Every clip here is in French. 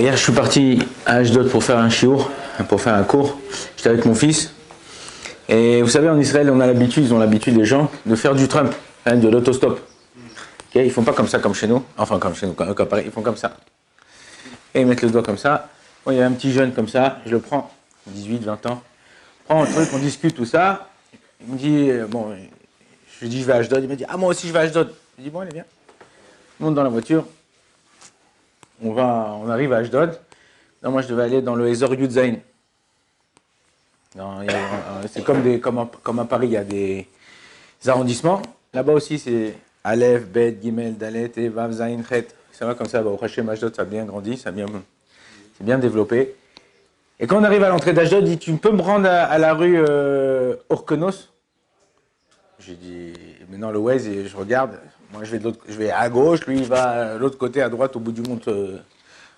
Hier, je suis parti à Ashdod pour faire un chiour, pour faire un cours. J'étais avec mon fils. Et vous savez, en Israël, on a l'habitude, ils ont l'habitude, les gens, de faire du Trump, hein, de l'autostop. Ok ils font pas comme ça, comme chez nous. Enfin, comme chez nous, comme, comme Paris, ils font comme ça. Et ils mettent le doigt comme ça. Il y a un petit jeune comme ça, je le prends, 18, 20 ans. Prends le truc, on discute, tout ça. Il me dit, euh, bon, je lui dis, je vais à Ashdod. Il me dit, ah, moi aussi, je vais à Ashdod. Je dis, bon, allez, viens. On monte dans la voiture. On, va, on arrive à Ashdod. Non, moi, je devais aller dans le Ezor Yudzain. Non, C'est comme, à, Paris, il y a des arrondissements. Là-bas aussi, c'est Aleph, Bet, Gimel, Dalet, et Vav, Zain. Ça va comme ça, bah, au Hachem Ashdod, ça a bien grandi, ça bien, c'est bien développé. Et quand on arrive à l'entrée d'Ashdod, il dit Tu peux me rendre à, la rue euh, Orkenos J'ai dit Maintenant, le Waze, et je regarde. Moi, je vais, de je vais à gauche, lui, il va de l'autre côté, à droite, au bout du monde, euh,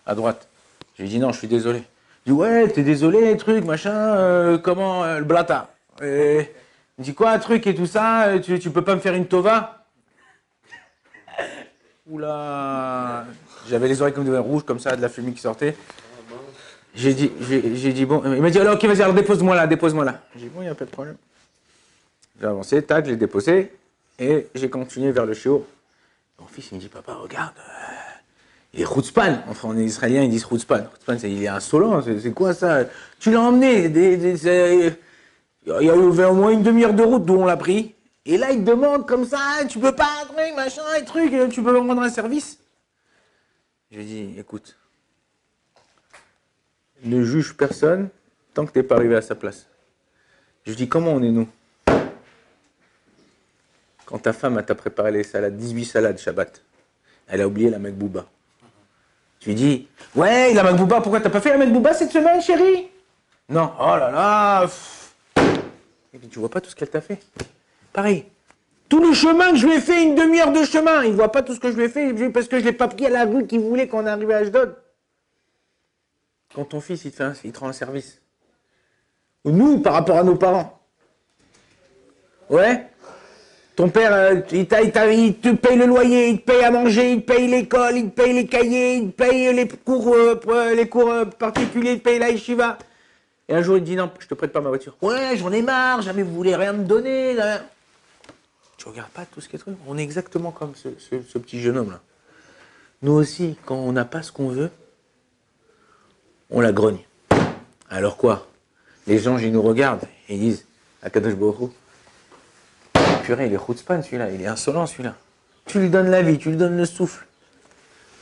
à droite. Je lui dis Non, je suis désolé. Il dit Ouais, t'es désolé, truc, machin, euh, comment, euh, le blata. Et il dit Quoi, truc et tout ça tu, tu peux pas me faire une tova? Oula J'avais les oreilles comme des rouges, comme ça, de la fumée qui sortait. J'ai dit, j'ai dit, bon, il m'a dit, alors, ok, vas-y, alors dépose-moi là, dépose-moi là. J'ai dit, bon, il n'y a pas de problème. J'ai avancé, tac, j'ai déposé, et j'ai continué vers le chiot. Mon fils, il me dit, papa, regarde, euh, il est Routspan. Enfin, en israélien, ils disent Routspan. Routspan, c'est, il est insolent, c'est, quoi ça? Tu l'as emmené, il y a au moins une demi-heure de route d'où on l'a pris. Et là, il te demande comme ça, tu peux pas, truc, machin, et truc, tu peux me rendre un service? Je lui dit, écoute, ne juge personne tant que t'es pas arrivé à sa place. Je lui dis, comment on est nous? Quand ta femme t'a préparé les salades, 18 salades Shabbat, elle a oublié la Makbouba. Tu lui dis, ouais, la Makbouba, pourquoi t'as pas fait la Makbouba cette semaine, chérie? Non, oh là là. Et puis tu vois pas tout ce qu'elle t'a fait. Pareil. Tout le chemin que je lui ai fait, une demi-heure de chemin, il voit pas tout ce que je lui ai fait parce que je l'ai pas pris à la rue qu'il voulait qu'on arrive à Ashdod. Quand ton fils, il te, fait il te rend un service. Ou nous, par rapport à nos parents. Ouais? Ton père, euh, il, t'a- il t'a- il te paye le loyer, il te paye à manger, il te paye l'école, il te paye les cahiers, il te paye les cours, euh, euh, les cours euh, particuliers, il te paye la yeshiva. Et un jour, il te dit non, je te prête pas ma voiture. Ouais, j'en ai marre, jamais vous voulez rien me donner. là. Tu regardes pas tout ce qui est truc. On est exactement comme ce, ce- ce petit jeune homme-là. Nous aussi, quand on n'a pas ce qu'on veut, on la grogne. Alors quoi? Les anges, ils nous regardent et ils disent Akadosh Hu, purée, il est chutzpan celui-là, il est insolent celui-là. Tu lui donnes la vie, tu lui donnes le souffle.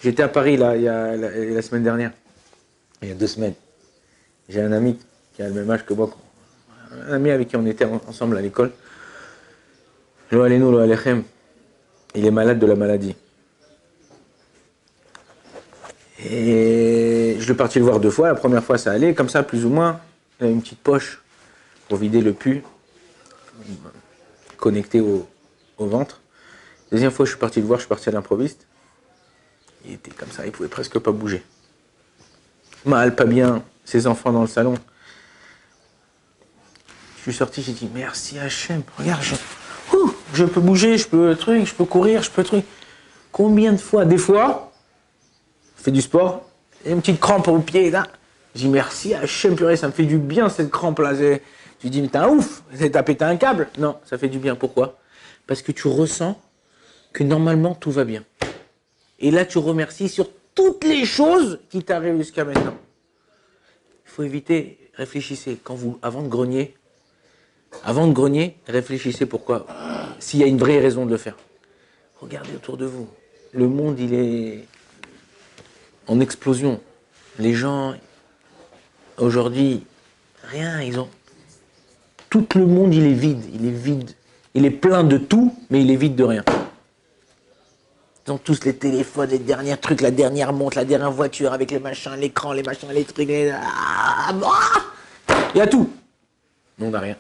J'étais à Paris là, a la, semaine dernière, il y a deux semaines. J'ai un ami qui a le même âge que moi, un ami avec qui on était en- ensemble à l'école. Il est malade de la maladie. Et je suis parti le voir deux fois. La première fois, ça allait, comme ça, plus ou moins. Il avait une petite poche pour vider le pu, connecté au, ventre. Deuxième fois, je suis parti le voir, je suis parti à l'improviste. Il était comme ça, il pouvait presque pas bouger. Mal, pas bien, ses enfants dans le salon. Je suis sorti, j'ai dit merci Hachem, regarde, je, peux bouger, je peux truc, je peux courir, je peux truc. Combien de fois Des fois, je fais du sport, et une petite crampe au pied, là. Je dis merci Hachem, purée, ça me fait du bien cette crampe-là. C'est- Tu dis, mais t'es un ouf, t'as pété un câble. Non, ça fait du bien. Pourquoi? Parce que tu ressens que normalement tout va bien. Et là, tu remercies sur toutes les choses qui t'arrivent jusqu'à maintenant. Il faut éviter, réfléchissez, quand vous, avant de grogner, avant de grogner, réfléchissez pourquoi. S'il y a une vraie raison de le faire. Regardez autour de vous. Le monde, il est en explosion. Les gens, aujourd'hui, rien, ils ont. Tout le monde, il est vide. Il est vide. Il est plein de tout, mais il est vide de rien. Ils tous les téléphones, les derniers trucs, la dernière montre, la dernière voiture avec les machins, l'écran, les machins, les trucs. Ah, ah Il y a tout. Mais on n'a rien.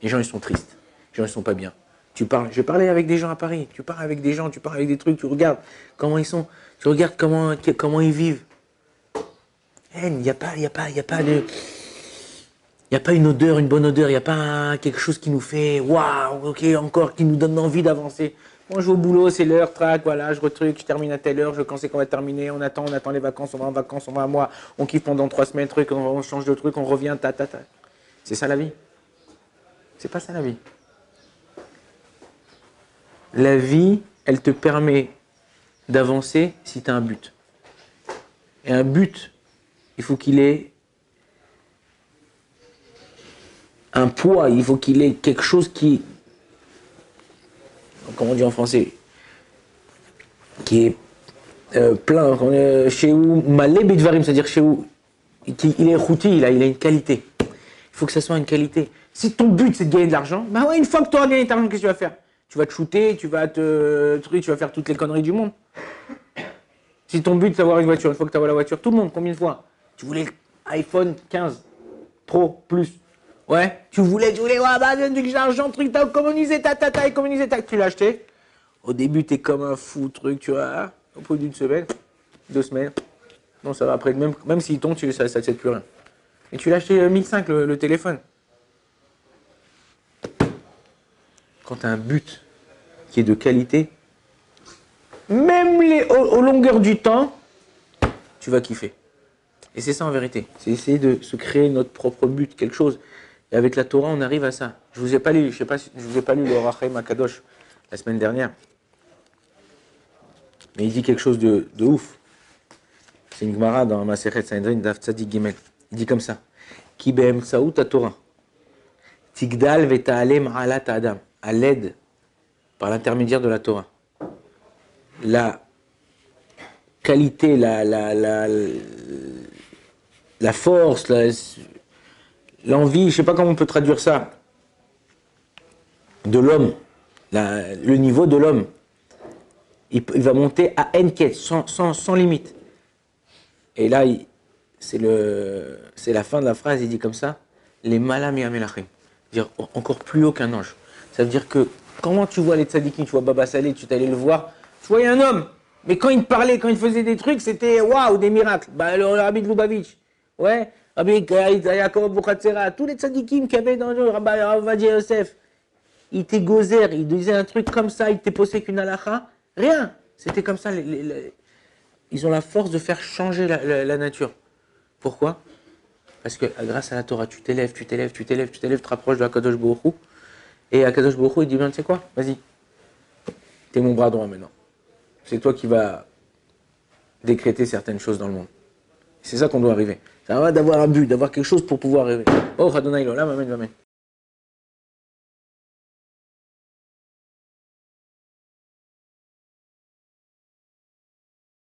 Les gens, ils sont tristes. Les gens, ils sont pas bien. Tu parles, je parlais avec des gens à Paris. Tu parles avec des gens, tu parles avec des trucs, tu regardes comment ils sont. Tu regardes comment, ils vivent. Il n'y a pas, il a pas, il y a pas de. Il n'y a pas une odeur, une bonne odeur, il n'y a pas quelque chose qui nous fait waouh, ok, encore, qui nous donne envie d'avancer. Moi, je vais au boulot, c'est l'heure, trac, voilà, je retruc, je termine à telle heure, je quand c'est qu'on va terminer, on attend, on attend les vacances, on va en vacances, on va à mois, on kiffe pendant trois semaines, truc, on, on change de truc, on revient, ta, ta, ta. C'est ça la vie C'est pas ça la vie. La vie, elle te permet d'avancer si tu as un but. Et un but, il faut qu'il ait un poids, il faut qu'il ait quelque chose qui, comment on dit en français, qui est euh, plein, euh, chez où, malé bidvarim, c'est-à-dire chez où, il est routi, il a, une qualité. Il faut que ça soit une qualité. Si ton but c'est de gagner de l'argent, bah ouais, une fois que tu auras gagné de l'argent, qu'est-ce que tu vas faire? Tu vas te shooter, tu vas te, tu vas faire toutes les conneries du monde. Si ton but c'est d'avoir une voiture, une fois que tu as la voiture, tout le monde, combien de fois? Tu voulais iPhone 15 Pro, plus. Ouais, tu voulais, tu voulais, ouais, bah, j'ai l'argent, truc, t'as communisé, ta, ta, ta, communisé, ta, tu l'as acheté. Au début, t'es comme un fou, truc, tu vois. Au bout d'une semaine, deux semaines, non, ça va après, même, même s'il tombe, tu, ça ne te plus rien. Et tu l'as acheté 1005 le, le téléphone. Quand tu as un but qui est de qualité, même les, au, longueur du temps, tu vas kiffer. Et c'est ça en vérité. C'est essayer de se créer notre propre but, quelque chose. Et avec la Torah, on arrive à ça. Je vous ai pas lu, je sais pas, je vous ai pas lu le Rachem Akadosh la semaine dernière. Mais il dit quelque chose de, de ouf. C'est une Gemara dans Maseret Sanhedrin Daf Tzadik Gimel. Il dit comme ça. Ki be'emtsaout Torah. Tigdal veta'alem alat adam. À l'aide, par l'intermédiaire de la Torah. La qualité, la, la, la, la force, la, l'envie, je ne sais pas comment on peut traduire ça, de l'homme, le niveau de l'homme, il, va monter à Enquête, sans, sans, limite. Et là, c'est la fin de la phrase, il dit comme ça, les malam yamelachim, dire encore plus haut qu'un ange. Ça veut dire que, comment tu vois les tzadikim, tu vois Baba Salé, tu t'allais le voir, tu voyais un homme, mais quand il parlait, quand il faisait des trucs, c'était waouh, des miracles. Bah, le Rabbi de ouais, Tous les tzadikim qui avaient dans le Rabbi Yosef, il était gozer, il disait un truc comme ça, il était posé qu'une halakha, rien. C'était comme ça. ils ont la force de faire changer la, nature. Pourquoi? Parce que grâce à la Torah, tu t'élèves, tu t'élèves, tu t'élèves, tu t'élèves, tu te rapproches de Akadosh Baruch Et Akadosh Baruch il dit, tu sais quoi? Vas-y, t'es mon bras droit maintenant. C'est toi qui vas décréter certaines choses dans le monde. C'est ça qu'on doit arriver. Ça va d'avoir un but, d'avoir quelque chose pour pouvoir rêver. Oh, Adonai, là, amen, amen.